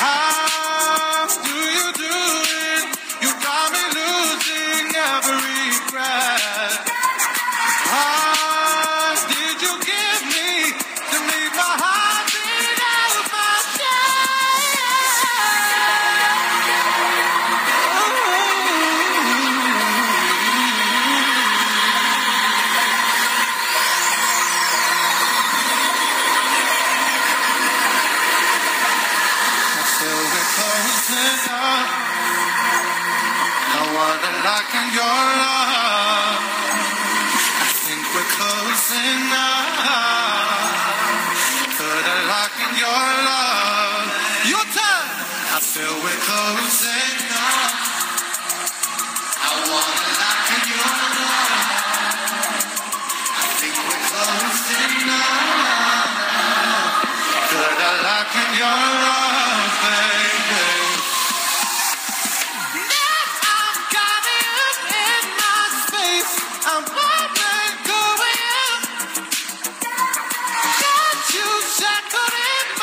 How do you do it? You got me losing every love. I think we're close enough. Put a lock in your love. Your turn. I feel we're close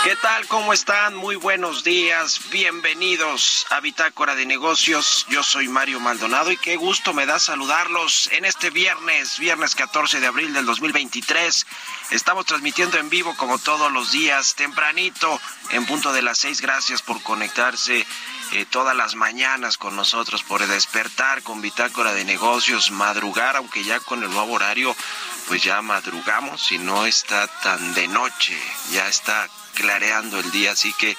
¿Qué tal? ¿Cómo están? Muy buenos días. Bienvenidos a Bitácora de Negocios. Yo soy Mario Maldonado y qué gusto me da saludarlos en este viernes, viernes 14 de abril del 2023. Estamos transmitiendo en vivo como todos los días, tempranito, en punto de las seis. Gracias por conectarse eh, todas las mañanas con nosotros, por despertar con Bitácora de Negocios, madrugar, aunque ya con el nuevo horario, pues ya madrugamos y no está tan de noche, ya está clareando el día, así que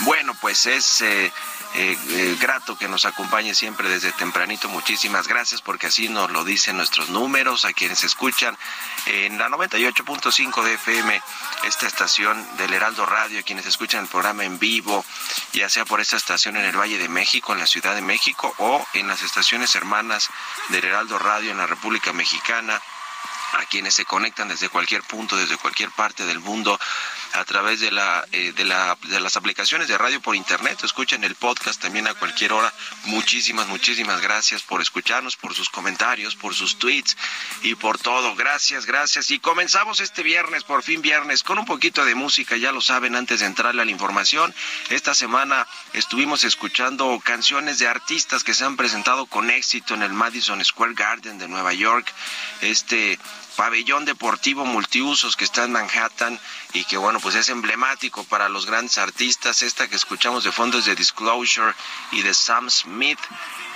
bueno, pues es eh, eh, eh, grato que nos acompañe siempre desde tempranito. Muchísimas gracias porque así nos lo dicen nuestros números a quienes escuchan en la 98.5 de FM, esta estación del Heraldo Radio, a quienes escuchan el programa en vivo, ya sea por esta estación en el Valle de México, en la Ciudad de México o en las estaciones hermanas del Heraldo Radio en la República Mexicana a quienes se conectan desde cualquier punto, desde cualquier parte del mundo, a través de, la, eh, de, la, de las aplicaciones de radio por internet, escuchen el podcast también a cualquier hora. Muchísimas, muchísimas gracias por escucharnos, por sus comentarios, por sus tweets y por todo. Gracias, gracias. Y comenzamos este viernes, por fin viernes, con un poquito de música, ya lo saben, antes de entrarle a la información. Esta semana estuvimos escuchando canciones de artistas que se han presentado con éxito en el Madison Square Garden de Nueva York. Este pabellón deportivo multiusos que está en Manhattan y que bueno pues es emblemático para los grandes artistas. Esta que escuchamos de fondo es de Disclosure y de Sam Smith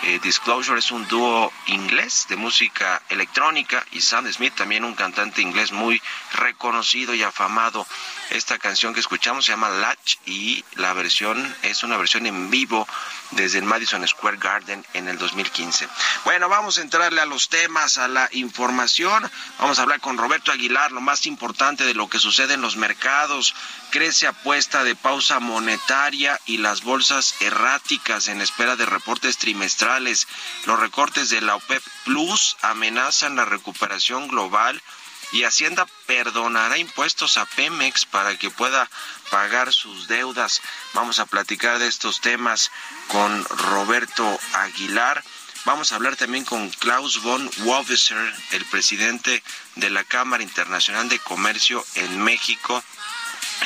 eh, Disclosure es un dúo inglés de música electrónica y Sam Smith también un cantante inglés muy reconocido y afamado esta canción que escuchamos se llama Latch y la versión es una versión en vivo desde el Madison Square Garden en el 2015. Bueno, vamos a entrarle a los temas, a la información. Vamos a hablar con Roberto Aguilar, lo más importante de lo que sucede en los mercados. Crece apuesta de pausa monetaria y las bolsas erráticas en espera de reportes trimestrales. Los recortes de la OPEP Plus amenazan la recuperación global y Hacienda perdonará impuestos a Pemex para que pueda pagar sus deudas. Vamos a platicar de estos temas con Roberto Aguilar. Vamos a hablar también con Klaus von Woveser, el presidente de la Cámara Internacional de Comercio en México,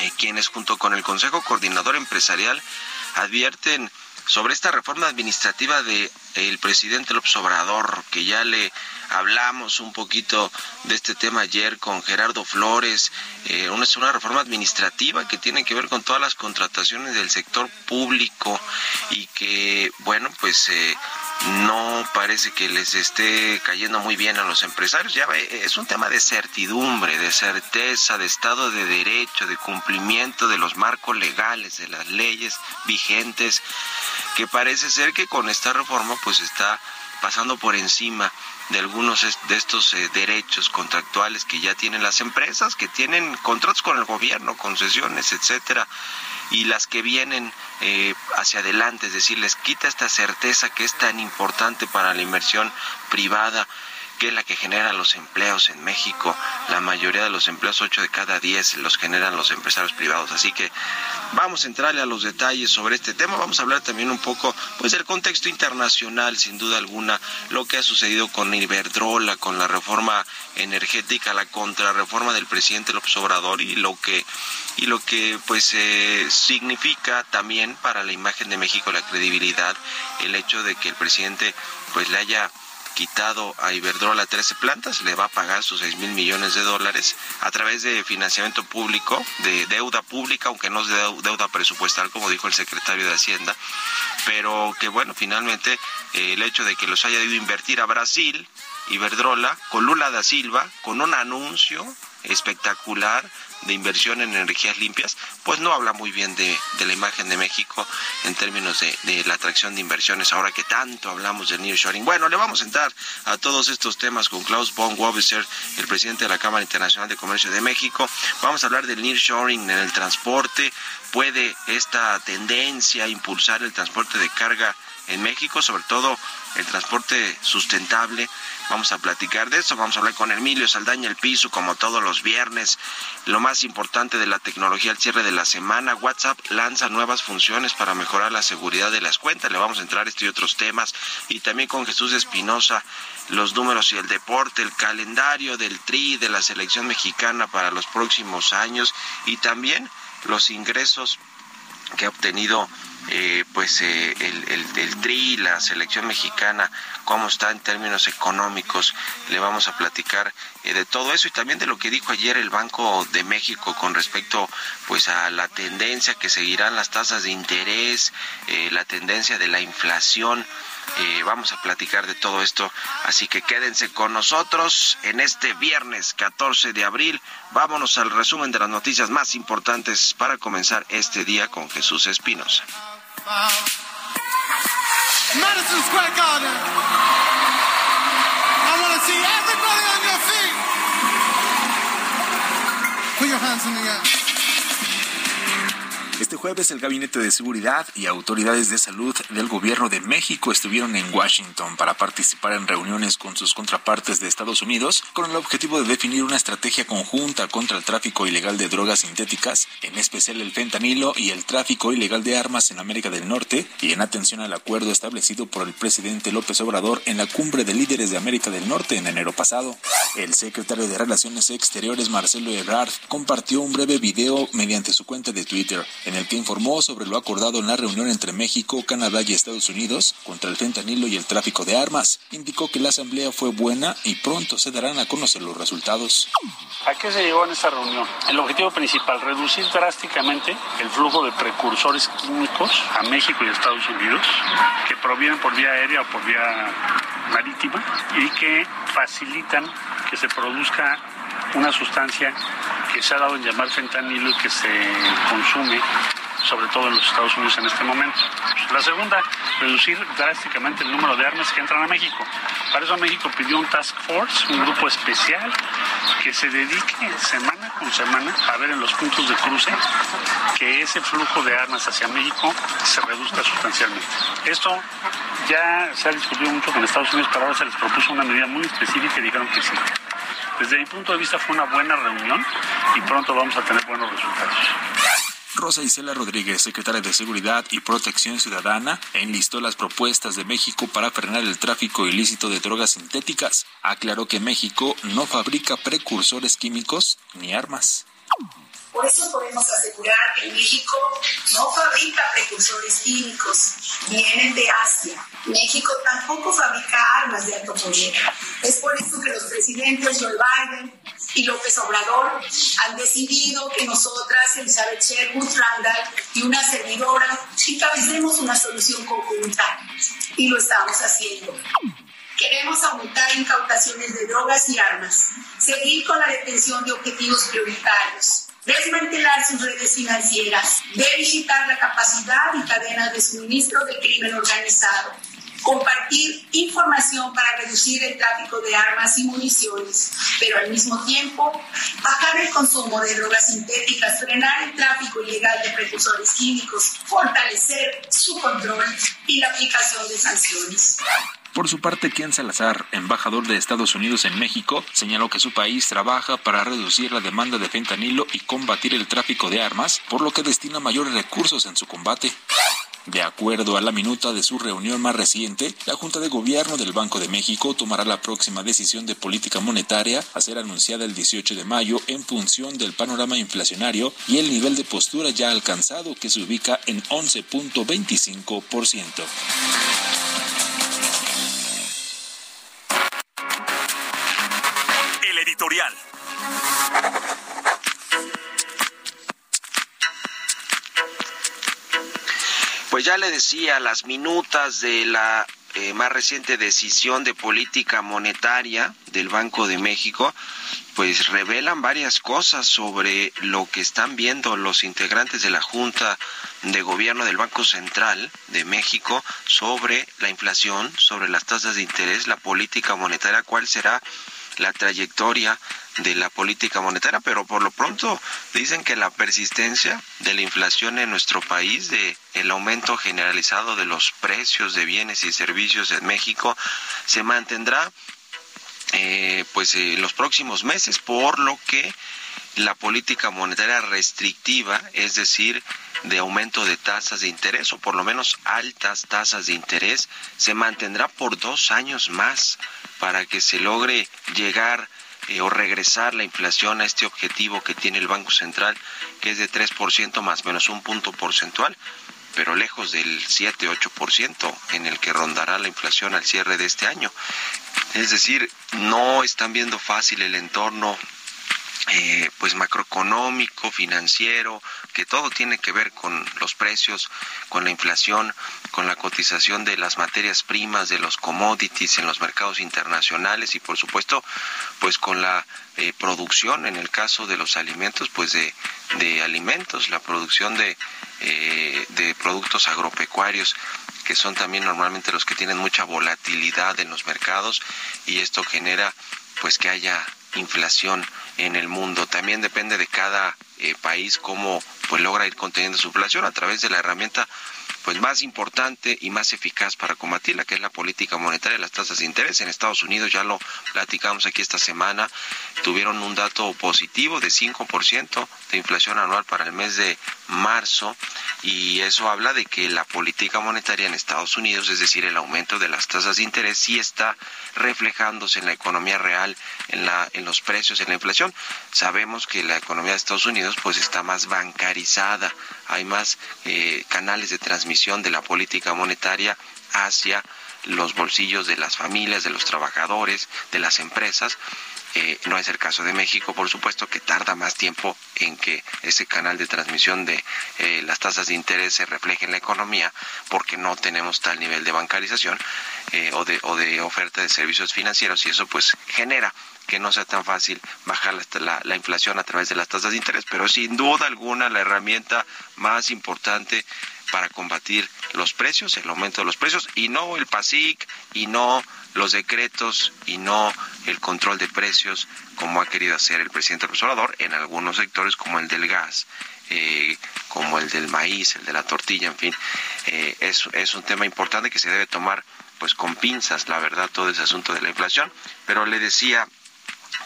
eh, quienes junto con el Consejo Coordinador Empresarial advierten sobre esta reforma administrativa de el presidente López Obrador, que ya le hablamos un poquito de este tema ayer con Gerardo Flores, eh, una, es una reforma administrativa que tiene que ver con todas las contrataciones del sector público y que, bueno, pues eh, no parece que les esté cayendo muy bien a los empresarios. Ya es un tema de certidumbre, de certeza, de Estado de Derecho, de cumplimiento de los marcos legales, de las leyes vigentes, que parece ser que con esta reforma pues está pasando por encima de algunos de estos eh, derechos contractuales que ya tienen las empresas, que tienen contratos con el gobierno, concesiones, etcétera, y las que vienen eh, hacia adelante, es decir, les quita esta certeza que es tan importante para la inversión privada que es la que genera los empleos en México. La mayoría de los empleos, 8 de cada 10, los generan los empresarios privados. Así que vamos a entrarle a los detalles sobre este tema. Vamos a hablar también un poco pues del contexto internacional, sin duda alguna, lo que ha sucedido con Iberdrola, con la reforma energética, la contrarreforma del presidente López Obrador y lo que y lo que pues eh, significa también para la imagen de México la credibilidad el hecho de que el presidente pues le haya quitado a Iberdrola 13 plantas, le va a pagar sus 6 mil millones de dólares a través de financiamiento público, de deuda pública, aunque no es de deuda presupuestal, como dijo el secretario de Hacienda, pero que bueno, finalmente eh, el hecho de que los haya ido a invertir a Brasil, Iberdrola, con Lula da Silva, con un anuncio espectacular de inversión en energías limpias, pues no habla muy bien de, la imagen de México en términos de, la atracción de inversiones, ahora que tanto hablamos del nearshoring. Bueno, le vamos a entrar a todos estos temas con Klaus von Wobiser, el presidente de la Cámara Internacional de Comercio de México. Vamos a hablar del nearshoring en el transporte. ¿Puede esta tendencia impulsar el transporte de carga en México, sobre todo el transporte sustentable. Vamos a platicar de eso, vamos a hablar con Emilio Saldaña el piso como todos los viernes. Lo más importante de la tecnología al cierre de la semana, WhatsApp lanza nuevas funciones para mejorar la seguridad de las cuentas. Le vamos a entrar a este y otros temas y también con Jesús Espinosa los números y el deporte, el calendario del TRI de la selección mexicana para los próximos años y también los ingresos que ha obtenido eh, pues eh, el, TRI, la selección mexicana, cómo está en términos económicos. Le vamos a platicar eh, de todo eso y también de lo que dijo ayer el Banco de México con respecto pues a la tendencia que seguirán las tasas de interés, la tendencia de la inflación. vamos a platicar de todo esto, así que quédense con nosotros en este viernes 14 de abril. Vámonos al resumen de las noticias más importantes para comenzar este día con Jesús Espinosa. Madison Square Garden. I want to see everybody on your feet. Put your hands in the air. Jueves el Gabinete de Seguridad y autoridades de salud del Gobierno de México estuvieron en Washington para participar en reuniones con sus contrapartes de Estados Unidos con el objetivo de definir una estrategia conjunta contra el tráfico ilegal de drogas sintéticas, en especial el fentanilo y el tráfico ilegal de armas en América del Norte y en atención al acuerdo establecido por el presidente López Obrador en la cumbre de líderes de América del Norte en enero pasado. El secretario de Relaciones Exteriores Marcelo Ebrard compartió un breve video mediante su cuenta de Twitter en el que informó sobre lo acordado en la reunión entre México, Canadá y Estados Unidos contra el fentanilo y el tráfico de armas. Indicó que la asamblea fue buena y pronto se darán a conocer los resultados. ¿A qué se llegó en esta reunión? El objetivo principal, reducir drásticamente el flujo de precursores químicos a México y Estados Unidos, que provienen por vía aérea o por vía marítima y que facilitan que se produzca una sustancia que se ha dado en llamar fentanilo y que se consume sobre todo en los Estados Unidos en este momento. La segunda, reducir drásticamente el número de armas que entran a México. Para eso México pidió un task force, un grupo especial que se dedique semana con semana a ver en los puntos de cruce que ese flujo de armas hacia México se reduzca sustancialmente. Esto ya se ha discutido mucho con Estados Unidos, pero ahora se les propuso una medida muy específica y dijeron que sí. Desde mi punto de vista fue una buena reunión y pronto vamos a tener buenos resultados. Rosa Isela Rodríguez, secretaria de Seguridad y Protección Ciudadana, enlistó las propuestas de México para frenar el tráfico ilícito de drogas sintéticas. Aclaró que México no fabrica precursores químicos ni armas. Por eso podemos asegurar que México no fabrica precursores químicos, vienen de Asia. México tampoco fabrica armas de alto poder. Es por eso que los presidentes Joe Biden y López Obrador han decidido que nosotras, Elizabeth Sherwood Randall y una servidora, encabecemos una solución conjunta. Y lo estamos haciendo. Queremos aumentar incautaciones de drogas y armas, seguir con la detención de objetivos prioritarios, desmantelar sus redes financieras, verificar la capacidad y cadenas de suministro del crimen organizado, compartir información para reducir el tráfico de armas y municiones, pero al mismo tiempo bajar el consumo de drogas sintéticas, frenar el tráfico ilegal de precursores químicos, fortalecer su control y la aplicación de sanciones. Por su parte, Ken Salazar, embajador de Estados Unidos en México, señaló que su país trabaja para reducir la demanda de fentanilo y combatir el tráfico de armas, por lo que destina mayores recursos en su combate. De acuerdo a la minuta de su reunión más reciente, la Junta de Gobierno del Banco de México tomará la próxima decisión de política monetaria a ser anunciada el 18 de mayo en función del panorama inflacionario y el nivel de postura ya alcanzado que se ubica en 11.25%. Editorial. Pues ya le decía, las minutas de la eh, más reciente decisión de política monetaria del Banco de México, pues revelan varias cosas sobre lo que están viendo los integrantes de la Junta de Gobierno del Banco Central de México sobre la inflación, sobre las tasas de interés, la política monetaria, cuál será la trayectoria de la política monetaria, pero por lo pronto dicen que la persistencia de la inflación en nuestro país, de el aumento generalizado de los precios de bienes y servicios en México, se mantendrá eh, pues en los próximos meses, por lo que la política monetaria restrictiva, es decir, de aumento de tasas de interés o por lo menos altas tasas de interés, se mantendrá por dos años más para que se logre llegar eh, o regresar la inflación a este objetivo que tiene el Banco Central, que es de 3% más menos un punto porcentual, pero lejos del 7-8% en el que rondará la inflación al cierre de este año. Es decir, no están viendo fácil el entorno eh, pues macroeconómico, financiero, que todo tiene que ver con los precios, con la inflación, con la cotización de las materias primas, de los commodities en los mercados internacionales y por supuesto pues con la eh, producción en el caso de los alimentos pues de, de alimentos, la producción de, eh, de productos agropecuarios que son también normalmente los que tienen mucha volatilidad en los mercados y esto genera pues que haya inflación en el mundo. También depende de cada eh, país cómo pues logra ir conteniendo su inflación a través de la herramienta pues más importante y más eficaz para combatirla, que es la política monetaria las tasas de interés. En Estados Unidos, ya lo platicamos aquí esta semana, tuvieron un dato positivo de 5% de inflación anual para el mes de marzo y eso habla de que la política monetaria en Estados Unidos, es decir, el aumento de las tasas de interés, sí está reflejándose en la economía real, en, la, en los precios, en la inflación. Sabemos que la economía de Estados Unidos pues está más bancarizada, hay más eh, canales de transmisión de la política monetaria hacia los bolsillos de las familias, de los trabajadores, de las empresas. Eh, no es el caso de México, por supuesto, que tarda más tiempo en que ese canal de transmisión de eh, las tasas de interés se refleje en la economía, porque no tenemos tal nivel de bancarización eh, o, de, o de oferta de servicios financieros y eso pues genera que no sea tan fácil bajar la, la inflación a través de las tasas de interés, pero sin duda alguna la herramienta más importante para combatir los precios, el aumento de los precios, y no el PASIC, y no los decretos, y no el control de precios, como ha querido hacer el presidente López en algunos sectores como el del gas, eh, como el del maíz, el de la tortilla, en fin. Eh, es, es un tema importante que se debe tomar pues con pinzas, la verdad, todo ese asunto de la inflación. Pero le decía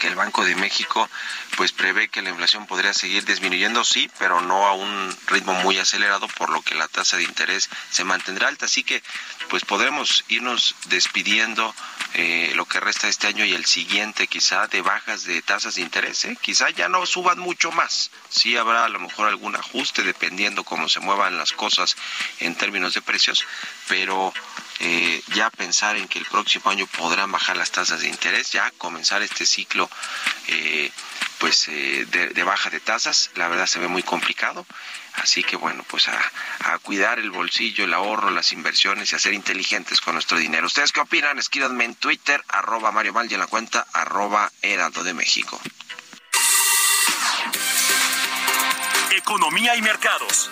que el Banco de México pues prevé que la inflación podría seguir disminuyendo, sí, pero no a un ritmo muy acelerado, por lo que la tasa de interés se mantendrá alta. Así que pues podremos irnos despidiendo eh, lo que resta este año y el siguiente quizá de bajas de tasas de interés. ¿eh? Quizá ya no suban mucho más. Sí habrá a lo mejor algún ajuste dependiendo cómo se muevan las cosas en términos de precios, pero eh, ya pensar en que el próximo año podrán bajar las tasas de interés, ya comenzar este ciclo eh, pues eh, de, baja de tasas, la verdad se ve muy complicado. Así que bueno, pues a, cuidar el bolsillo, el ahorro, las inversiones y a ser inteligentes con nuestro dinero. ¿Ustedes qué opinan? Escríbanme en Twitter, arroba Mario Mal y en la cuenta arroba Heraldo de México. Economía y mercados.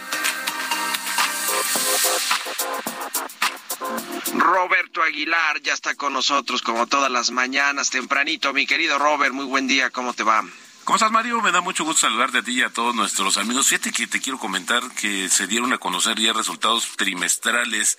Roberto Aguilar ya está con nosotros como todas las mañanas tempranito. Mi querido Robert, muy buen día, ¿cómo te va? ¿Cómo estás, Mario? Me da mucho gusto saludarte a ti y a todos nuestros amigos. Fíjate que te quiero comentar que se dieron a conocer ya resultados trimestrales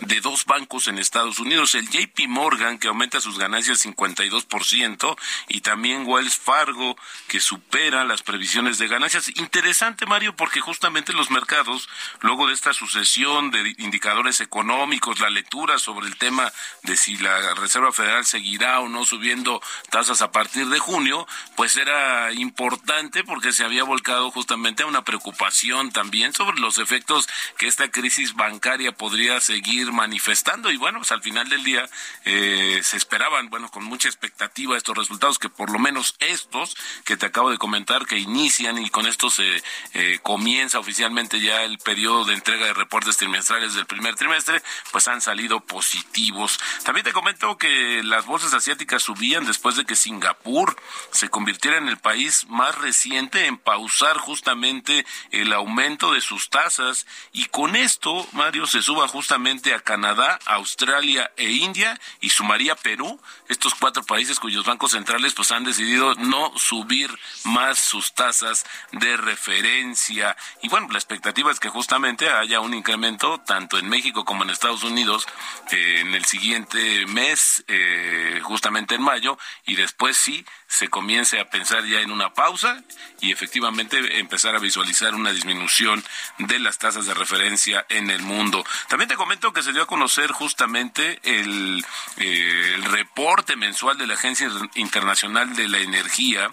de dos bancos en Estados Unidos, el JP Morgan que aumenta sus ganancias 52% y también Wells Fargo que supera las previsiones de ganancias. Interesante, Mario, porque justamente los mercados, luego de esta sucesión de indicadores económicos, la lectura sobre el tema de si la Reserva Federal seguirá o no subiendo tasas a partir de junio, pues era importante porque se había volcado justamente a una preocupación también sobre los efectos que esta crisis bancaria podría seguir manifestando y bueno, pues al final del día eh, se esperaban, bueno, con mucha expectativa estos resultados, que por lo menos estos que te acabo de comentar, que inician y con esto se eh, comienza oficialmente ya el periodo de entrega de reportes trimestrales del primer trimestre, pues han salido positivos. También te comento que las bolsas asiáticas subían después de que Singapur se convirtiera en el país más reciente en pausar justamente el aumento de sus tasas y con esto, Mario, se suba justamente a Canadá, Australia e India y sumaría Perú, estos cuatro países cuyos bancos centrales pues han decidido no subir más sus tasas de referencia. Y bueno, la expectativa es que justamente haya un incremento tanto en México como en Estados Unidos eh, en el siguiente mes, eh, justamente en mayo, y después sí se comience a pensar ya en una pausa y efectivamente empezar a visualizar una disminución de las tasas de referencia en el mundo. También te comento que se dio a conocer justamente el, eh, reporte mensual de la Agencia Internacional de la Energía,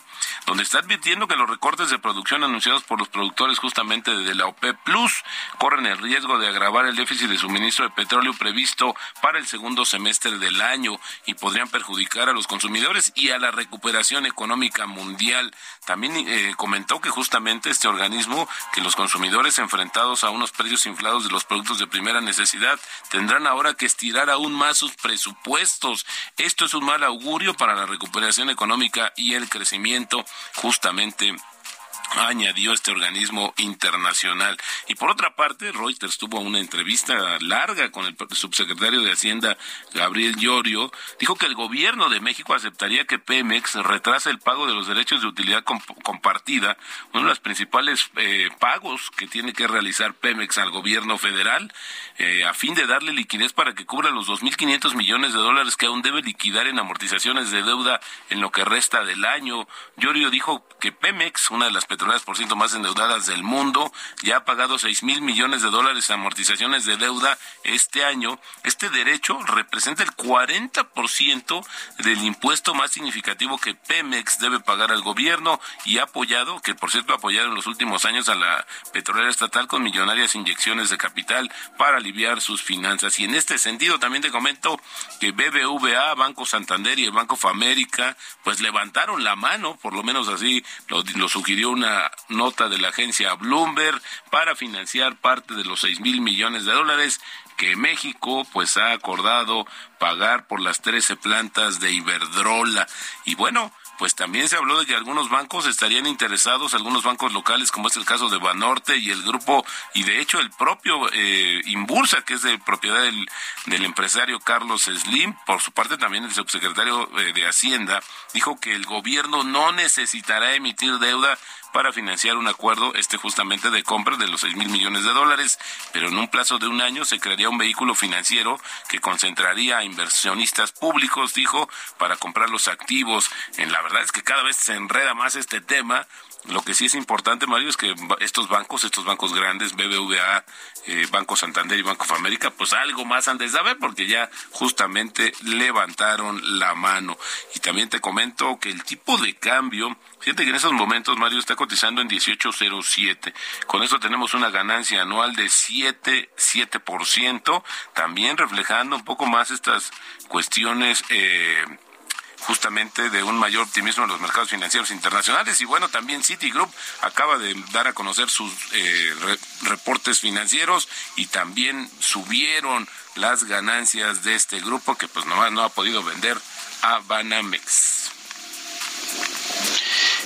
donde está advirtiendo que los recortes de producción anunciados por los productores justamente de la OPEP Plus corren el riesgo de agravar el déficit de suministro de petróleo previsto para el segundo semestre del año y podrían perjudicar a los consumidores y a la recuperación económica mundial. También eh, comentó que justamente este organismo, que los consumidores enfrentados a unos precios inflados de los productos de primera necesidad tendrán ahora que estirar aún más sus presupuestos. Esto es un mal augurio para la recuperación económica y el crecimiento justamente añadió este organismo internacional. Y por otra parte, Reuters tuvo una entrevista larga con el subsecretario de Hacienda, Gabriel Llorio. Dijo que el gobierno de México aceptaría que Pemex retrase el pago de los derechos de utilidad compartida, uno de los principales eh, pagos que tiene que realizar Pemex al gobierno federal, eh, a fin de darle liquidez para que cubra los 2.500 millones de dólares que aún debe liquidar en amortizaciones de deuda en lo que resta del año. Llorio dijo que Pemex, una de las petroleras por ciento más endeudadas del mundo, ya ha pagado seis mil millones de dólares en amortizaciones de deuda este año. Este derecho representa el 40% del impuesto más significativo que Pemex debe pagar al gobierno y ha apoyado, que por cierto ha apoyado en los últimos años a la petrolera estatal con millonarias inyecciones de capital para aliviar sus finanzas. Y en este sentido también te comento que BBVA, Banco Santander y el Banco Famérica pues levantaron la mano, por lo menos así lo sugirió una nota de la agencia Bloomberg para financiar parte de los seis mil millones de dólares que México pues ha acordado pagar por las 13 plantas de Iberdrola. Y bueno, pues también se habló de que algunos bancos estarían interesados, algunos bancos locales, como es el caso de Banorte y el grupo, y de hecho el propio eh, Imbursa, que es de propiedad del, del, empresario Carlos Slim, por su parte también el subsecretario eh, de Hacienda, dijo que el gobierno no necesitará emitir deuda para financiar un acuerdo este justamente de compra de los 6 mil millones de dólares, pero en un plazo de un año se crearía un vehículo financiero que concentraría a inversionistas públicos, dijo, para comprar los activos. En la verdad es que cada vez se enreda más este tema lo que sí es importante, Mario, es que estos bancos, estos bancos grandes, BBVA, eh, Banco Santander y Banco of America, pues algo más han de saber porque ya justamente levantaron la mano. Y también te comento que el tipo de cambio, fíjate que en esos momentos, Mario, está cotizando en 18.07. Con eso tenemos una ganancia anual de 7, 7%, también reflejando un poco más estas cuestiones eh, justamente de un mayor optimismo en los mercados financieros internacionales. Y bueno, también Citigroup acaba de dar a conocer sus eh, reportes financieros y también subieron las ganancias de este grupo que pues nomás no ha podido vender a Banamex.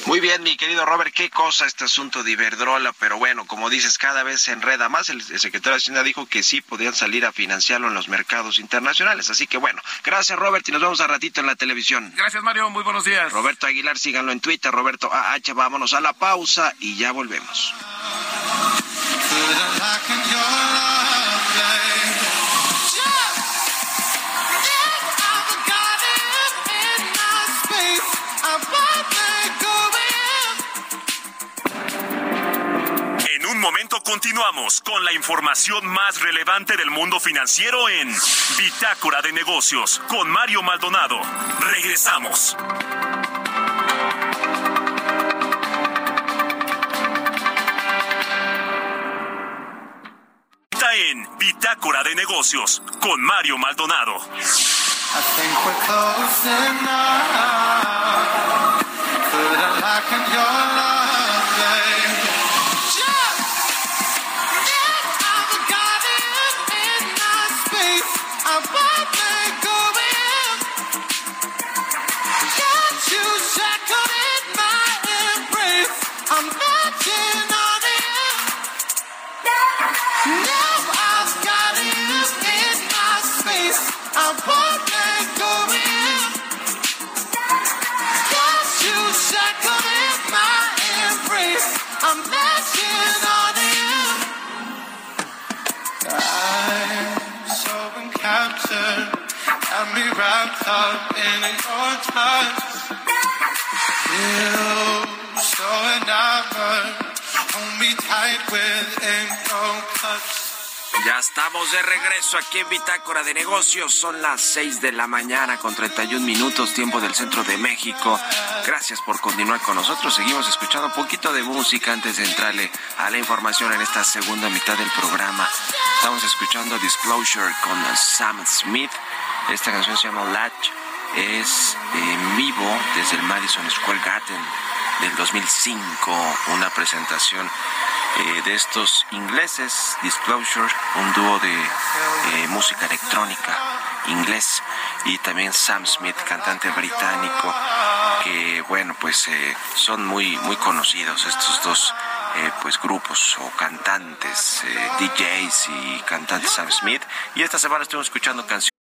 Muy bien, mi querido Robert, qué cosa este asunto de Iberdrola, pero bueno, como dices, cada vez se enreda más. El, secretario de Hacienda dijo que sí podían salir a financiarlo en los mercados internacionales. Así que bueno, gracias Robert y nos vemos a ratito en la televisión. Gracias Mario, muy buenos días. Roberto Aguilar, síganlo en Twitter, Roberto AH, vámonos a la pausa y ya volvemos. Momento continuamos con la información más relevante del mundo financiero en Bitácora de Negocios con Mario Maldonado. Regresamos. Está en Bitácora de Negocios con Mario Maldonado. Ya estamos de regreso aquí en Bitácora de Negocios. Son las 6 de la mañana con 31 minutos, tiempo del centro de México. Gracias por continuar con nosotros. Seguimos escuchando un poquito de música antes de entrarle a la información en esta segunda mitad del programa. Estamos escuchando Disclosure con Sam Smith. Esta canción se llama Latch. Es en vivo desde el Madison Square Garden del 2005. Una presentación eh, de estos ingleses, Disclosure, un dúo de eh, música electrónica inglés y también Sam Smith, cantante británico, que bueno, pues eh, son muy muy conocidos estos dos pues grupos o cantantes, DJs y cantantes Sam Smith. Y esta semana estuvimos escuchando canciones.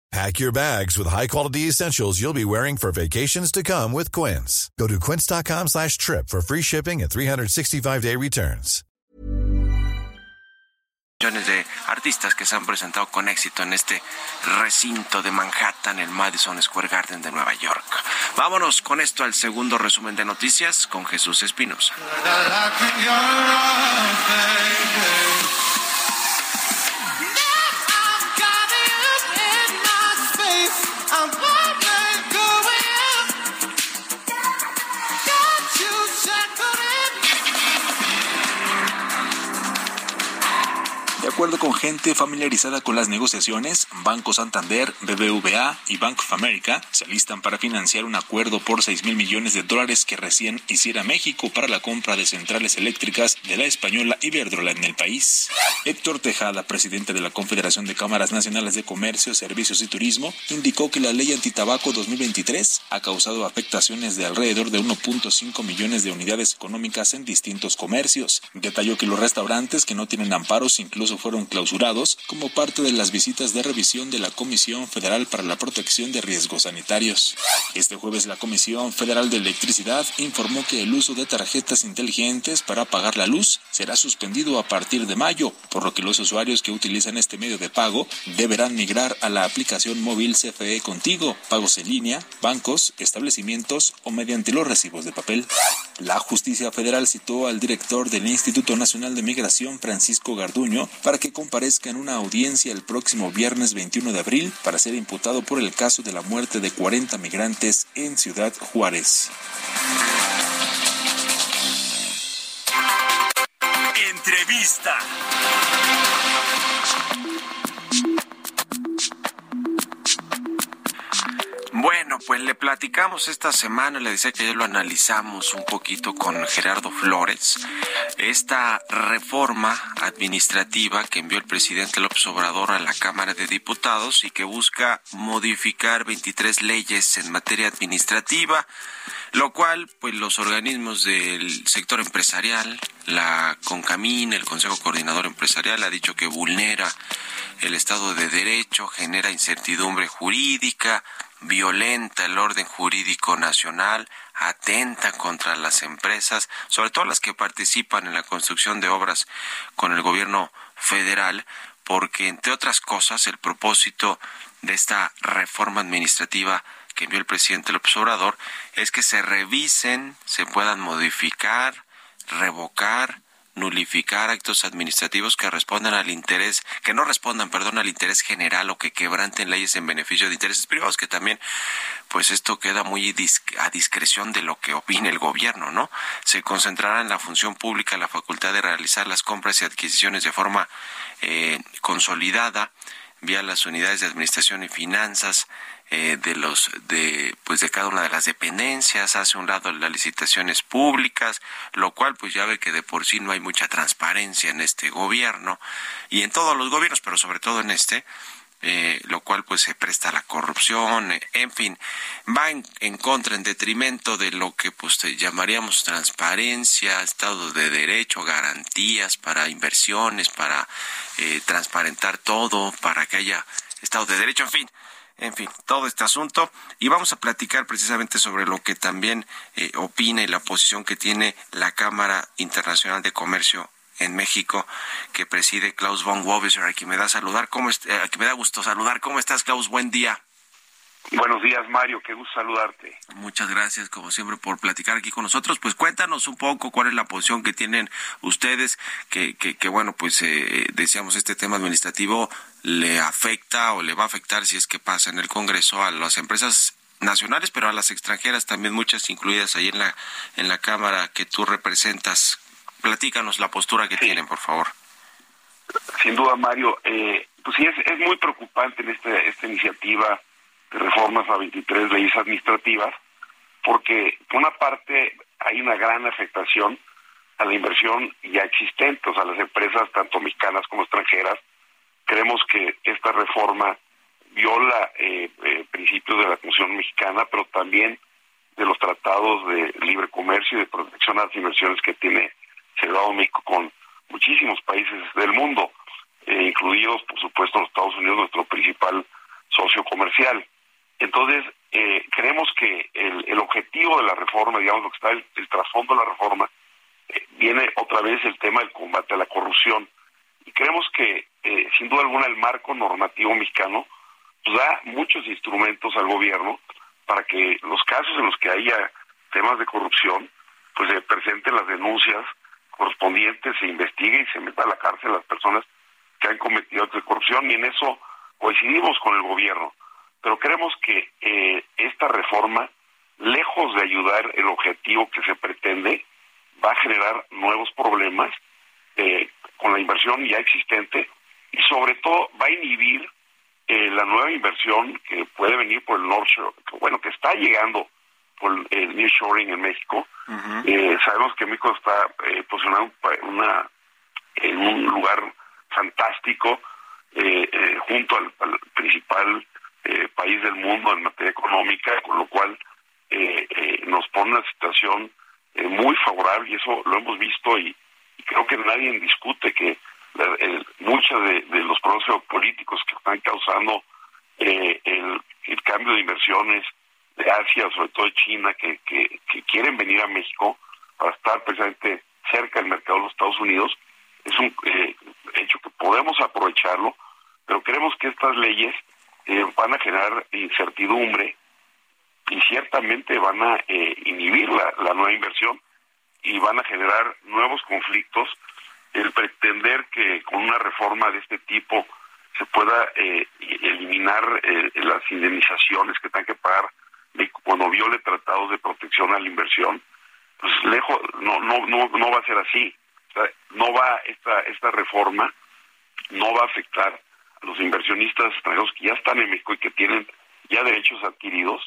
Pack your bags with high-quality essentials you'll be wearing for vacations to come with Quince. Go to quince.com slash trip for free shipping and 365-day returns. de artistas que se han presentado con éxito en este recinto de Manhattan, el Madison Square Garden de Nueva York. Vámonos con esto al segundo resumen de noticias con Jesús Espinosa. Acuerdo con gente familiarizada con las negociaciones, Banco Santander, BBVA y Bank of America se alistan para financiar un acuerdo por 6 mil millones de dólares que recién hiciera México para la compra de centrales eléctricas de la española Iberdrola en el país. Héctor Tejada, presidente de la Confederación de Cámaras Nacionales de Comercio, Servicios y Turismo, indicó que la ley antitabaco 2023 ha causado afectaciones de alrededor de 1.5 millones de unidades económicas en distintos comercios. Detalló que los restaurantes que no tienen amparos incluso fueron clausurados como parte de las visitas de revisión de la Comisión Federal para la Protección de Riesgos Sanitarios. Este jueves la Comisión Federal de Electricidad informó que el uso de tarjetas inteligentes para pagar la luz será suspendido a partir de mayo, por lo que los usuarios que utilizan este medio de pago deberán migrar a la aplicación móvil CFE Contigo, pagos en línea, bancos, establecimientos o mediante los recibos de papel. La justicia federal citó al director del Instituto Nacional de Migración, Francisco Garduño, para que comparezca en una audiencia el próximo viernes 21 de abril para ser imputado por el caso de la muerte de 40 migrantes en Ciudad Juárez. Entrevista. Bueno, pues le platicamos esta semana, le decía que ya lo analizamos un poquito con Gerardo Flores, esta reforma administrativa que envió el presidente López Obrador a la Cámara de Diputados y que busca modificar 23 leyes en materia administrativa, lo cual pues los organismos del sector empresarial, la CONCAMIN, el Consejo Coordinador Empresarial ha dicho que vulnera el Estado de Derecho, genera incertidumbre jurídica, violenta el orden jurídico nacional, atenta contra las empresas, sobre todo las que participan en la construcción de obras con el gobierno federal, porque entre otras cosas el propósito de esta reforma administrativa que envió el presidente López Obrador es que se revisen, se puedan modificar, revocar, nulificar actos administrativos que respondan al interés, que no respondan, perdón, al interés general o que quebranten leyes en beneficio de intereses privados, que también, pues esto queda muy a discreción de lo que opine el gobierno, ¿no? Se concentrará en la función pública la facultad de realizar las compras y adquisiciones de forma eh, consolidada vía las unidades de administración y finanzas, eh, de los de pues de cada una de las dependencias hace un lado las licitaciones públicas lo cual pues ya ve que de por sí no hay mucha transparencia en este gobierno y en todos los gobiernos pero sobre todo en este eh, lo cual pues se presta a la corrupción, eh, en fin, va en, contra, en detrimento de lo que pues llamaríamos transparencia, Estado de Derecho, garantías para inversiones, para eh, transparentar todo, para que haya Estado de Derecho, en fin, en fin, todo este asunto. Y vamos a platicar precisamente sobre lo que también eh, opina y la posición que tiene la Cámara Internacional de Comercio en México que preside Klaus von Wobiser, a quien me da saludar, ¿cómo eh, a me da gusto saludar. ¿Cómo estás, Klaus? Buen día. Buenos días, Mario. Qué gusto saludarte. Muchas gracias, como siempre, por platicar aquí con nosotros. Pues cuéntanos un poco cuál es la posición que tienen ustedes, que, que, que bueno, pues eh, decíamos, este tema administrativo le afecta o le va a afectar si es que pasa en el Congreso a las empresas nacionales, pero a las extranjeras también, muchas incluidas ahí en la, en la Cámara que tú representas. Platícanos la postura que tienen, por favor. Sin duda, Mario. Eh, pues sí, es, es muy preocupante en este, esta iniciativa reformas a 23 leyes administrativas, porque por una parte hay una gran afectación a la inversión ya existente, o sea, las empresas tanto mexicanas como extranjeras. Creemos que esta reforma viola eh, eh, principios de la Constitución mexicana, pero también de los tratados de libre comercio y de protección a las inversiones que tiene celebrado México con muchísimos países del mundo, eh, incluidos, por supuesto, los Estados Unidos, nuestro principal socio comercial. Entonces, eh, creemos que el, el, objetivo de la reforma, digamos, lo que está el, el trasfondo de la reforma, eh, viene otra vez el tema del combate a la corrupción. Y creemos que, eh, sin duda alguna, el marco normativo mexicano pues, da muchos instrumentos al gobierno para que los casos en los que haya temas de corrupción, pues se presenten las denuncias correspondientes, se investigue y se meta a la cárcel a las personas que han cometido actos de corrupción. Y en eso coincidimos con el gobierno pero creemos que eh, esta reforma, lejos de ayudar el objetivo que se pretende, va a generar nuevos problemas eh, con la inversión ya existente y sobre todo va a inhibir eh, la nueva inversión que puede venir por el North Shore, que, bueno, que está llegando por el nearshoring en México. Eh, sabemos que México está eh, posicionado una, en un lugar fantástico junto al, principal país del mundo en materia económica, con lo cual nos pone una situación muy favorable y eso lo hemos visto y, creo que nadie discute que muchos de, los procesos políticos que están causando eh, el, cambio de inversiones de Asia, sobre todo de China, que, que, quieren venir a México para estar precisamente cerca del mercado de los Estados Unidos, es un eh, hecho que podemos aprovecharlo, pero creemos que estas leyes eh, van a generar incertidumbre y ciertamente van a inhibir la, nueva inversión y van a generar nuevos conflictos el pretender que con una reforma de este tipo se pueda eh, eliminar eh, las indemnizaciones que tengan que pagar cuando viole tratados de protección a la inversión, pues lejos, no, no, no, no va a ser así. no va esta, esta reforma, no va a afectar los inversionistas extranjeros que ya están en México y que tienen ya derechos adquiridos,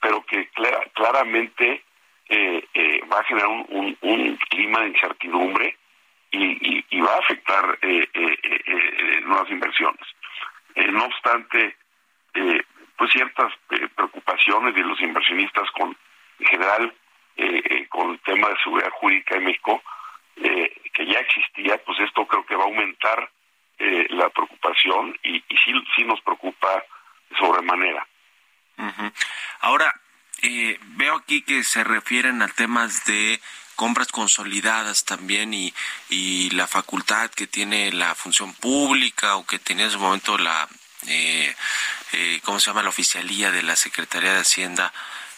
pero que claramente eh, va a generar un, clima de incertidumbre y, va a afectar eh, eh, eh, nuevas inversiones. no obstante, pues ciertas preocupaciones de los inversionistas con, en general, con el tema de seguridad jurídica en México, que ya existía, pues esto creo que va a aumentar la preocupación y, y sí, sí nos preocupa sobremanera. Ahora, veo aquí que se refieren a temas de compras consolidadas también y, y la facultad que tiene la función pública o que tenía en su momento la, eh, eh, ¿cómo se llama? La oficialía de la Secretaría de Hacienda,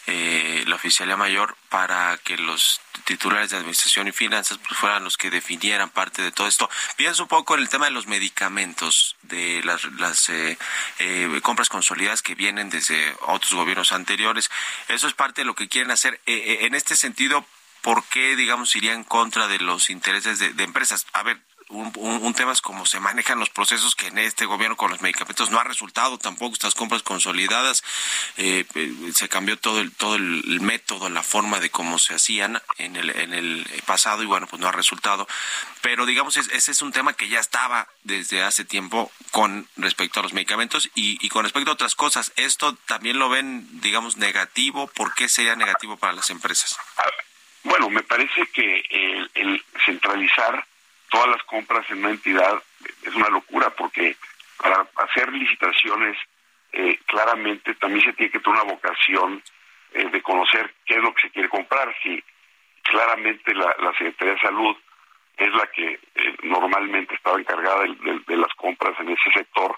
eh, la oficialía mayor, para que los titulares de administración y finanzas pues, fueran los que definieran parte de todo esto. Pienso un poco en el tema de los medicamentos, de las, las eh, eh, compras consolidadas que vienen desde otros gobiernos anteriores. Eso es parte de lo que quieren hacer. en este sentido, ¿por qué, digamos, iría en contra de los intereses de, empresas? A ver, un, tema es cómo se manejan los procesos que en este gobierno con los medicamentos no ha resultado tampoco estas compras consolidadas eh, eh, se cambió todo el todo el método la forma de cómo se hacían en el en el pasado y bueno pues no ha resultado. Pero digamos ese es un tema que ya estaba desde hace tiempo con respecto a los medicamentos y, y con respecto a otras cosas. Esto también lo ven digamos negativo ¿por qué sería negativo para las empresas? Bueno, me parece que el, centralizar todas las compras en una entidad es una locura porque para hacer licitaciones eh, claramente también se tiene que tener una vocación eh, de conocer qué es lo que se quiere comprar. Si claramente la, Secretaría de Salud es la que eh, normalmente estaba encargada de, las compras en ese sector,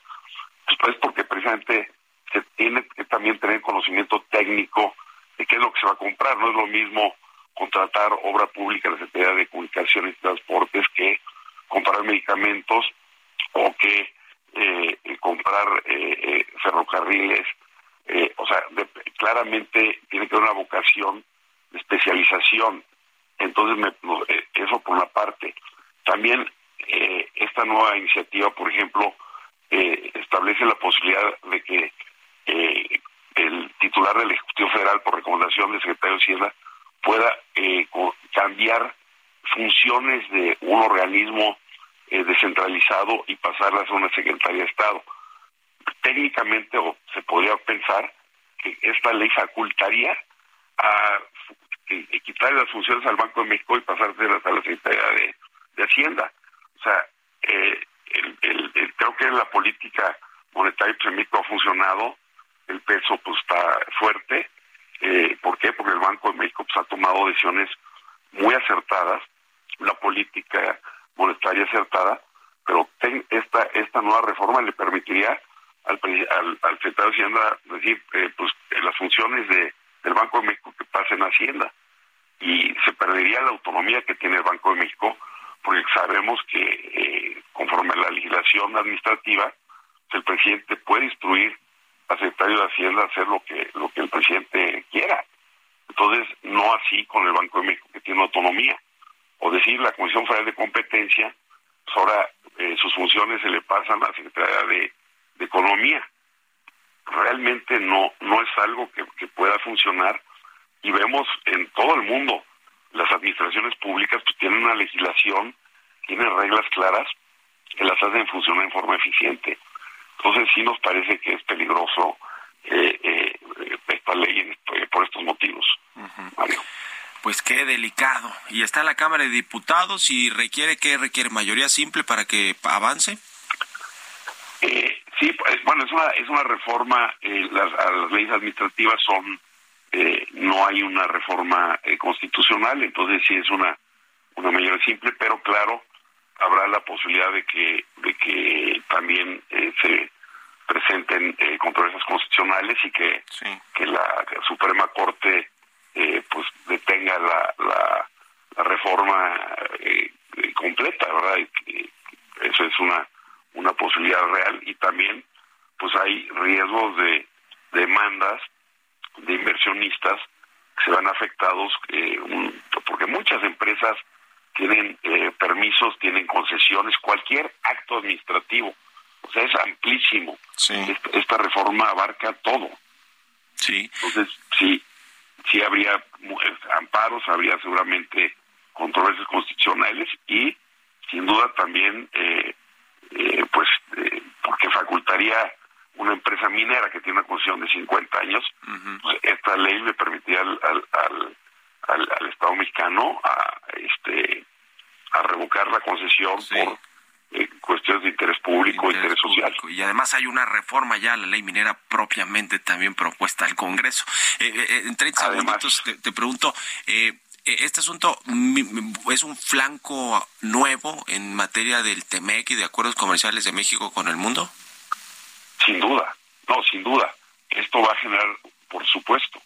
pues porque precisamente se tiene que también tener conocimiento técnico de qué es lo que se va a comprar. No es lo mismo contratar obra pública la Secretaría de Comunicaciones y Transportes que comprar medicamentos o que eh, comprar eh, eh, ferrocarriles. o sea, claramente tiene que haber una vocación de especialización. Entonces, eso por una parte. También esta nueva iniciativa, por ejemplo, establece la posibilidad de que el titular del Ejecutivo Federal, por recomendación del secretario de Hacienda, pueda eh, cambiar funciones de un organismo eh, descentralizado y pasarlas a una Secretaría de Estado. Técnicamente o se podría pensar que esta ley facultaría a quitar las funciones al Banco de México y pasárselas a la Secretaría de, Hacienda. O sea, eh, creo que la política monetaria en México ha funcionado, el peso pues está fuerte, eh, ¿Por qué? Porque el Banco de México pues, ha tomado decisiones muy acertadas, una política monetaria acertada, pero esta esta nueva reforma le permitiría al, al, secretario de Hacienda decir, eh, pues las funciones de, del Banco de México que pasen a Hacienda y se perdería la autonomía que tiene el Banco de México porque sabemos que eh, conforme a la legislación administrativa el presidente puede instruir al secretario de Hacienda hacer lo que lo que el presidente quiera. Entonces, no así con el Banco de México, que tiene autonomía. O decir, la Comisión Federal de Competencia pues ahora eh, sus funciones se le pasan a la Secretaría de, Economía. Realmente no, no es algo que, que pueda funcionar y vemos en todo el mundo las administraciones públicas pues, tienen una legislación, tienen reglas claras que las hacen funcionar en forma eficiente. Entonces sí nos parece que es peligroso eh, eh, esta ley por estos motivos, Mario. Pues qué delicado. ¿Y está en la Cámara de Diputados y requiere que requiere mayoría simple para que avance? Eh, sí, pues, bueno, es una, es una reforma, eh, las, las leyes administrativas son, eh, no hay una reforma eh, constitucional, entonces sí es una, una mayoría simple, pero claro, habrá la posibilidad de que, de que también eh, se presenten eh, controversias constitucionales y que, que la Suprema Corte eh, pues detenga la, la, reforma eh, completa, ¿verdad? Y, eso es una, una posibilidad real y también pues hay riesgos de demandas de inversionistas que se van afectados porque muchas empresas tienen permisos, tienen concesiones, cualquier acto administrativo o sea, es amplísimo. Esta, reforma abarca todo. Sí. Entonces, sí, sí habría eh, amparos, habría seguramente controversias constitucionales y, sin duda, también, eh, eh, pues, porque facultaría una empresa minera que tiene una concesión de 50 años, pues, esta ley le permitiría al, al, al, Estado mexicano a, este, a revocar la concesión por eh, cuestiones de interés público, interés, social. Y además hay una reforma ya a la ley minera propiamente también propuesta al Congreso. Eh, eh, en 30 segundos te, pregunto, ¿este asunto es un flanco nuevo en materia del TEMEC y de acuerdos comerciales de México con el mundo? Sin duda, no, sin duda. Esto va a generar, por supuesto,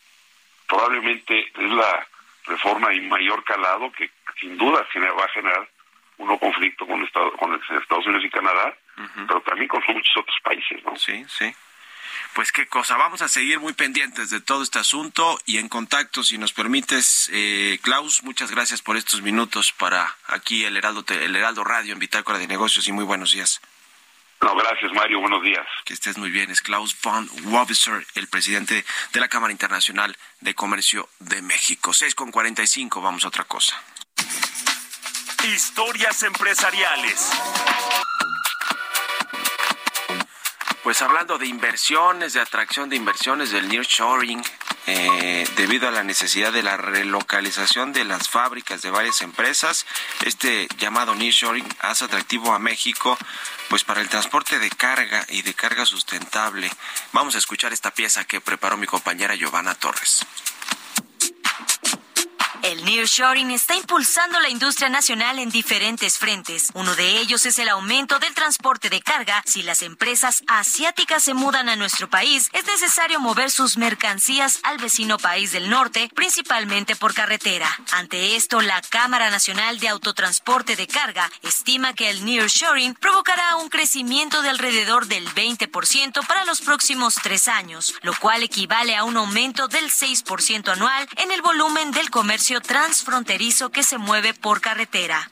probablemente es la reforma de mayor calado que sin duda va a generar uno conflicto con, Estado, con Estados Unidos y Canadá, pero también con muchos otros países, ¿no? Sí, sí. Pues qué cosa, vamos a seguir muy pendientes de todo este asunto y en contacto, si nos permites, eh, Klaus, muchas gracias por estos minutos para aquí el Heraldo, el Heraldo Radio en Bitácora de Negocios y muy buenos días. No, gracias Mario, buenos días. Que estés muy bien, es Klaus von Wobesser, el presidente de la Cámara Internacional de Comercio de México. 6 con 45, vamos a otra cosa. Historias empresariales. Pues hablando de inversiones, de atracción de inversiones del nearshoring, eh, debido a la necesidad de la relocalización de las fábricas de varias empresas, este llamado nearshoring hace atractivo a México pues para el transporte de carga y de carga sustentable. Vamos a escuchar esta pieza que preparó mi compañera Giovanna Torres. El nearshoring está impulsando la industria nacional en diferentes frentes. Uno de ellos es el aumento del transporte de carga. Si las empresas asiáticas se mudan a nuestro país, es necesario mover sus mercancías al vecino país del norte, principalmente por carretera. Ante esto, la Cámara Nacional de Autotransporte de Carga estima que el nearshoring provocará un crecimiento de alrededor del 20% para los próximos tres años, lo cual equivale a un aumento del 6% anual en el volumen del comercio transfronterizo que se mueve por carretera.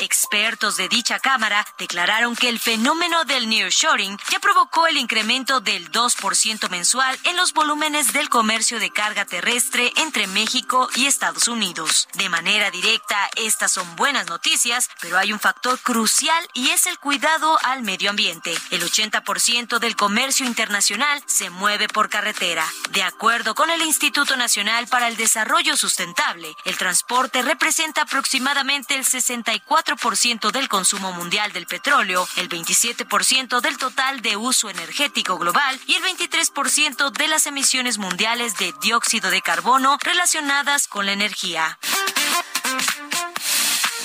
Expertos de dicha Cámara declararon que el fenómeno del nearshoring ya provocó el incremento del 2% mensual en los volúmenes del comercio de carga terrestre entre México y Estados Unidos. De manera directa, estas son buenas noticias, pero hay un factor crucial y es el cuidado al medio ambiente. El 80% del comercio internacional se mueve por carretera. De acuerdo con el Instituto Nacional para el Desarrollo Sustentable, el transporte representa aproximadamente el 60 54% del consumo mundial del petróleo, el 27% del total de uso energético global y el 23% de las emisiones mundiales de dióxido de carbono relacionadas con la energía.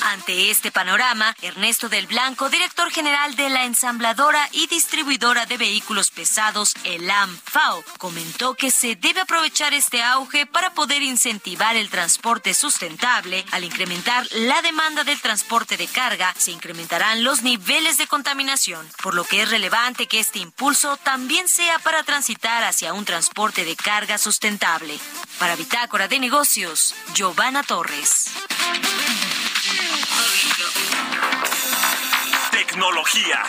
Ante este panorama, Ernesto del Blanco, director general de la ensambladora y distribuidora de vehículos pesados ELAM FAO, comentó que se debe aprovechar este auge para poder incentivar el transporte sustentable. Al incrementar la demanda del transporte de carga, se incrementarán los niveles de contaminación, por lo que es relevante que este impulso también sea para transitar hacia un transporte de carga sustentable. Para Bitácora de Negocios, Giovanna Torres. Tecnología.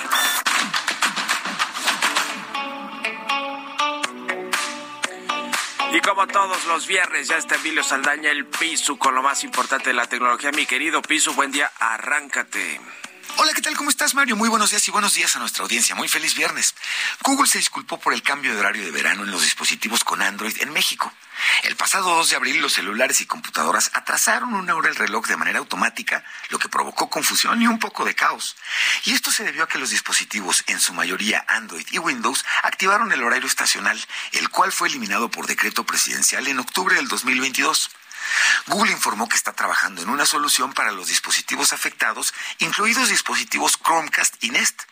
Y como todos los viernes, ya está Emilio Saldaña, el Piso, con lo más importante de la tecnología. Mi querido Piso, buen día, arráncate. Hola, ¿qué tal? ¿Cómo estás, Mario? Muy buenos días y buenos días a nuestra audiencia. Muy feliz viernes. Google se disculpó por el cambio de horario de verano en los dispositivos con Android en México. El pasado 2 de abril los celulares y computadoras atrasaron una hora el reloj de manera automática, lo que provocó confusión y un poco de caos. Y esto se debió a que los dispositivos, en su mayoría Android y Windows, activaron el horario estacional, el cual fue eliminado por decreto presidencial en octubre del 2022. Google informó que está trabajando en una solución para los dispositivos afectados, incluidos dispositivos Chromecast y Nest.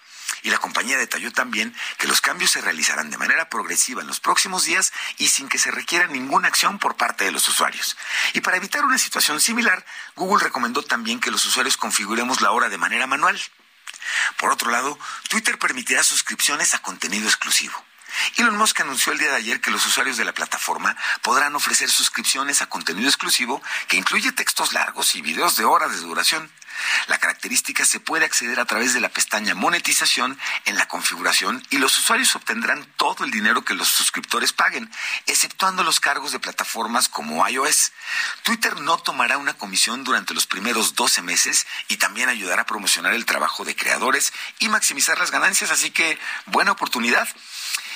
Y la compañía detalló también que los cambios se realizarán de manera progresiva en los próximos días y sin que se requiera ninguna acción por parte de los usuarios. Y para evitar una situación similar, Google recomendó también que los usuarios configuremos la hora de manera manual. Por otro lado, Twitter permitirá suscripciones a contenido exclusivo. Elon Musk anunció el día de ayer que los usuarios de la plataforma podrán ofrecer suscripciones a contenido exclusivo que incluye textos largos y videos de horas de duración. La característica se puede acceder a través de la pestaña monetización en la configuración y los usuarios obtendrán todo el dinero que los suscriptores paguen, exceptuando los cargos de plataformas como iOS. Twitter no tomará una comisión durante los primeros 12 meses y también ayudará a promocionar el trabajo de creadores y maximizar las ganancias, así que buena oportunidad.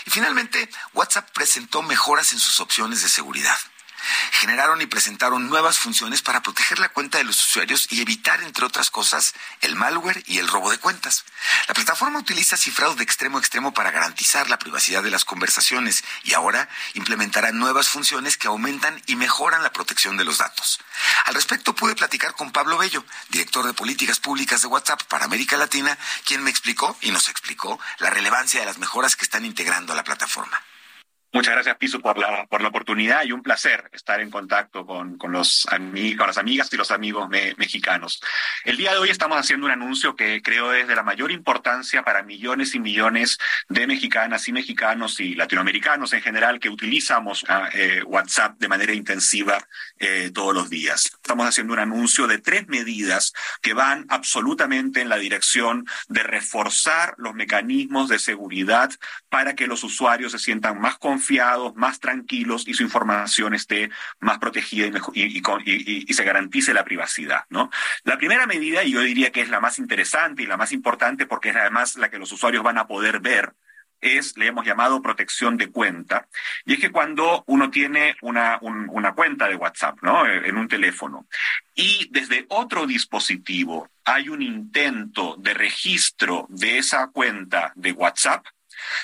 Y finalmente, WhatsApp presentó mejoras en sus opciones de seguridad generaron y presentaron nuevas funciones para proteger la cuenta de los usuarios y evitar, entre otras cosas, el malware y el robo de cuentas. La plataforma utiliza cifrado de extremo a extremo para garantizar la privacidad de las conversaciones y ahora implementará nuevas funciones que aumentan y mejoran la protección de los datos. Al respecto pude platicar con Pablo Bello, director de políticas públicas de WhatsApp para América Latina, quien me explicó y nos explicó la relevancia de las mejoras que están integrando a la plataforma. Muchas gracias, Piso, por la, por la oportunidad y un placer estar en contacto con, con, los con las amigas y los amigos mexicanos. El día de hoy estamos haciendo un anuncio que creo es de la mayor importancia para millones y millones de mexicanas y mexicanos y latinoamericanos en general que utilizamos ah, eh, WhatsApp de manera intensiva eh, todos los días. Estamos haciendo un anuncio de tres medidas que van absolutamente en la dirección de reforzar los mecanismos de seguridad para que los usuarios se sientan más confiados confiados, más tranquilos y su información esté más protegida y, y, se garantice la privacidad. ¿no? La primera medida, y yo diría que es la más interesante y la más importante porque es además la que los usuarios van a poder ver, es, le hemos llamado protección de cuenta, y es que cuando uno tiene una, una cuenta de WhatsApp, ¿no? En un teléfono, y desde otro dispositivo hay un intento de registro de esa cuenta de WhatsApp,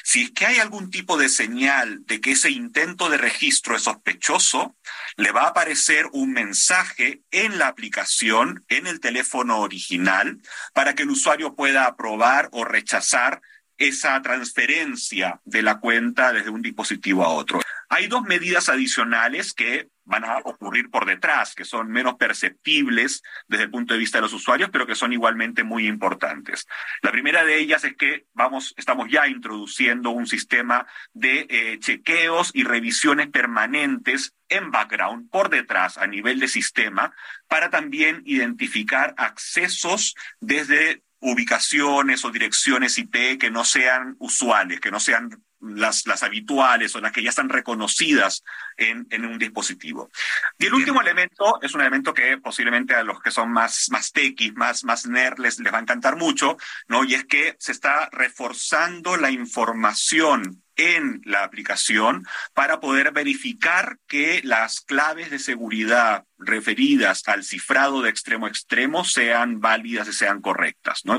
si es que hay algún tipo de señal de que ese intento de registro es sospechoso, le va a aparecer un mensaje en la aplicación, en el teléfono original, para que el usuario pueda aprobar o rechazar esa transferencia de la cuenta desde un dispositivo a otro. Hay dos medidas adicionales que van a ocurrir por detrás, que son menos perceptibles desde el punto de vista de los usuarios, pero que son igualmente muy importantes. La primera de ellas es que vamos, estamos ya introduciendo un sistema de eh, chequeos y revisiones permanentes en background, por detrás, a nivel de sistema, para también identificar accesos desde ubicaciones o direcciones IP que no sean usuales, que no sean las, las habituales o las que ya están reconocidas en, en un dispositivo. Y el último elemento es un elemento que posiblemente a los que son más, más techis, más, más nerd, les, les va a encantar mucho, ¿no? Y es que se está reforzando la información en la aplicación para poder verificar que las claves de seguridad referidas al cifrado de extremo a extremo sean válidas y sean correctas. ¿no?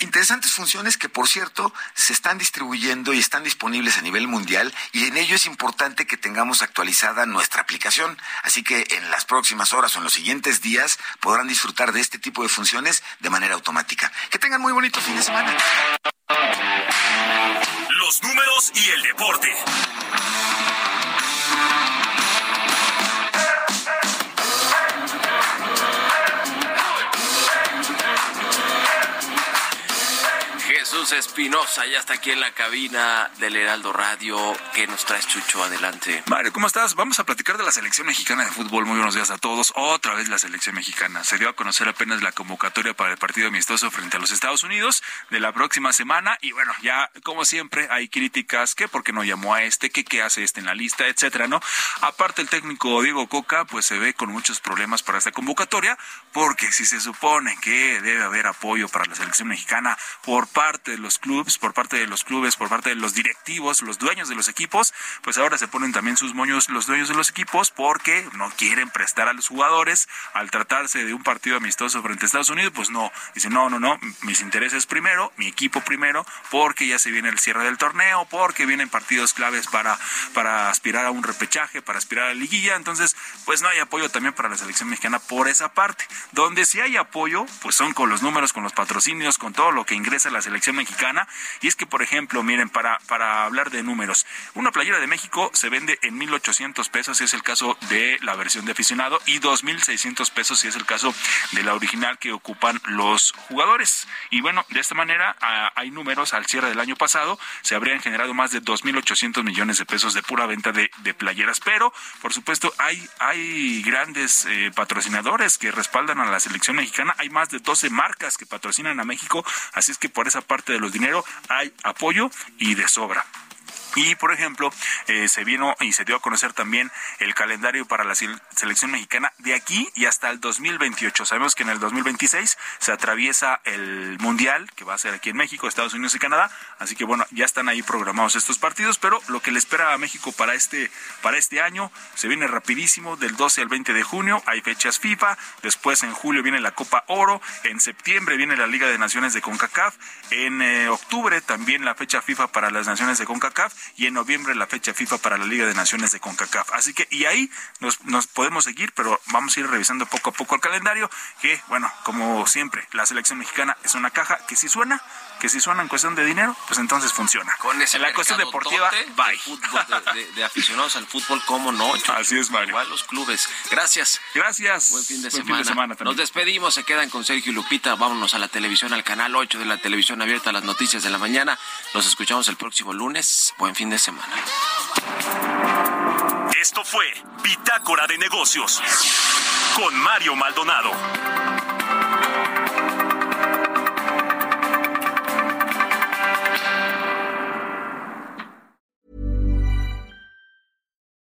Interesantes funciones que, por cierto, se están distribuyendo y están disponibles a nivel mundial y en ello es importante que tengamos actualizada nuestra aplicación. Así que en las próximas horas o en los siguientes días podrán disfrutar de este tipo de funciones de manera automática. Que tengan muy bonito fin de semana. Los números y el deporte. Jesús Espinosa ya está aquí en la cabina del Heraldo Radio. ¿Qué nos traes, Chucho? Adelante. Mario, ¿cómo estás? Vamos a platicar de la selección mexicana de fútbol. Muy buenos días a todos. Otra vez la selección mexicana. Se dio a conocer apenas la convocatoria para el partido amistoso frente a los Estados Unidos de la próxima semana. Y bueno, ya como siempre hay críticas que por qué no llamó a este, que qué hace este en la lista, etcétera, ¿no? Aparte el técnico Diego Coca, pues se ve con muchos problemas para esta convocatoria, porque si se supone que debe haber apoyo para la selección mexicana por parte de los clubes, por parte de los clubes, por parte de los directivos, los dueños de los equipos, pues ahora se ponen también sus moños los dueños de los equipos porque no quieren prestar a los jugadores al tratarse de un partido amistoso frente a Estados Unidos, pues no, dicen no, no, no, mis intereses primero, mi equipo primero, porque ya se viene el cierre del torneo, porque vienen partidos claves para, para aspirar a un repechaje, para aspirar a la liguilla, entonces pues no hay apoyo también para la selección mexicana por esa parte. Donde sí hay apoyo, pues son con los números, con los patrocinios, con todo lo que ingresa la selección mexicana y es que, por ejemplo, miren, para, para hablar de números, una playera de México se vende en 1.800 pesos si es el caso de la versión de aficionado y 2.600 pesos si es el caso de la original que ocupan los jugadores. Y bueno, de esta manera hay números al cierre del año pasado, se habrían generado más de 2.800 millones de pesos de pura venta de, playeras, pero por supuesto hay, hay grandes eh, patrocinadores que respaldan a la selección mexicana, hay más de 12 marcas que patrocinan a México, así es que por esa parte de los dinero hay apoyo y de sobra. Y, por ejemplo, eh, se vino y se dio a conocer también el calendario para la selección mexicana de aquí y hasta el 2028. Sabemos que en el 2026 se atraviesa el Mundial, que va a ser aquí en México, Estados Unidos y Canadá. Así que, bueno, ya están ahí programados estos partidos, pero lo que le espera a México para este, para este año se viene rapidísimo, del 12 al 20 de junio hay fechas FIFA, después en julio viene la Copa Oro, en septiembre viene la Liga de Naciones de CONCACAF, en eh, octubre también la fecha FIFA para las Naciones de CONCACAF y en noviembre la fecha FIFA para la Liga de Naciones de CONCACAF. Así que, y ahí nos, nos podemos seguir, pero vamos a ir revisando poco a poco el calendario, que, bueno, como siempre, la selección mexicana es una caja que si suena, que si suena en cuestión de dinero, pues entonces funciona. Con ese en la cuestión deportiva, bye. De, aficionados al fútbol, ¿cómo no? Así es, Mario. Igual los clubes. Gracias. Gracias. Buen fin de semana. Nos despedimos, se quedan con Sergio y Lupita. Vámonos a la televisión, al canal 8 de la televisión abierta, las noticias de la mañana. Nos escuchamos el próximo lunes. Buen fin de semana. Esto fue Bitácora de Negocios con Mario Maldonado.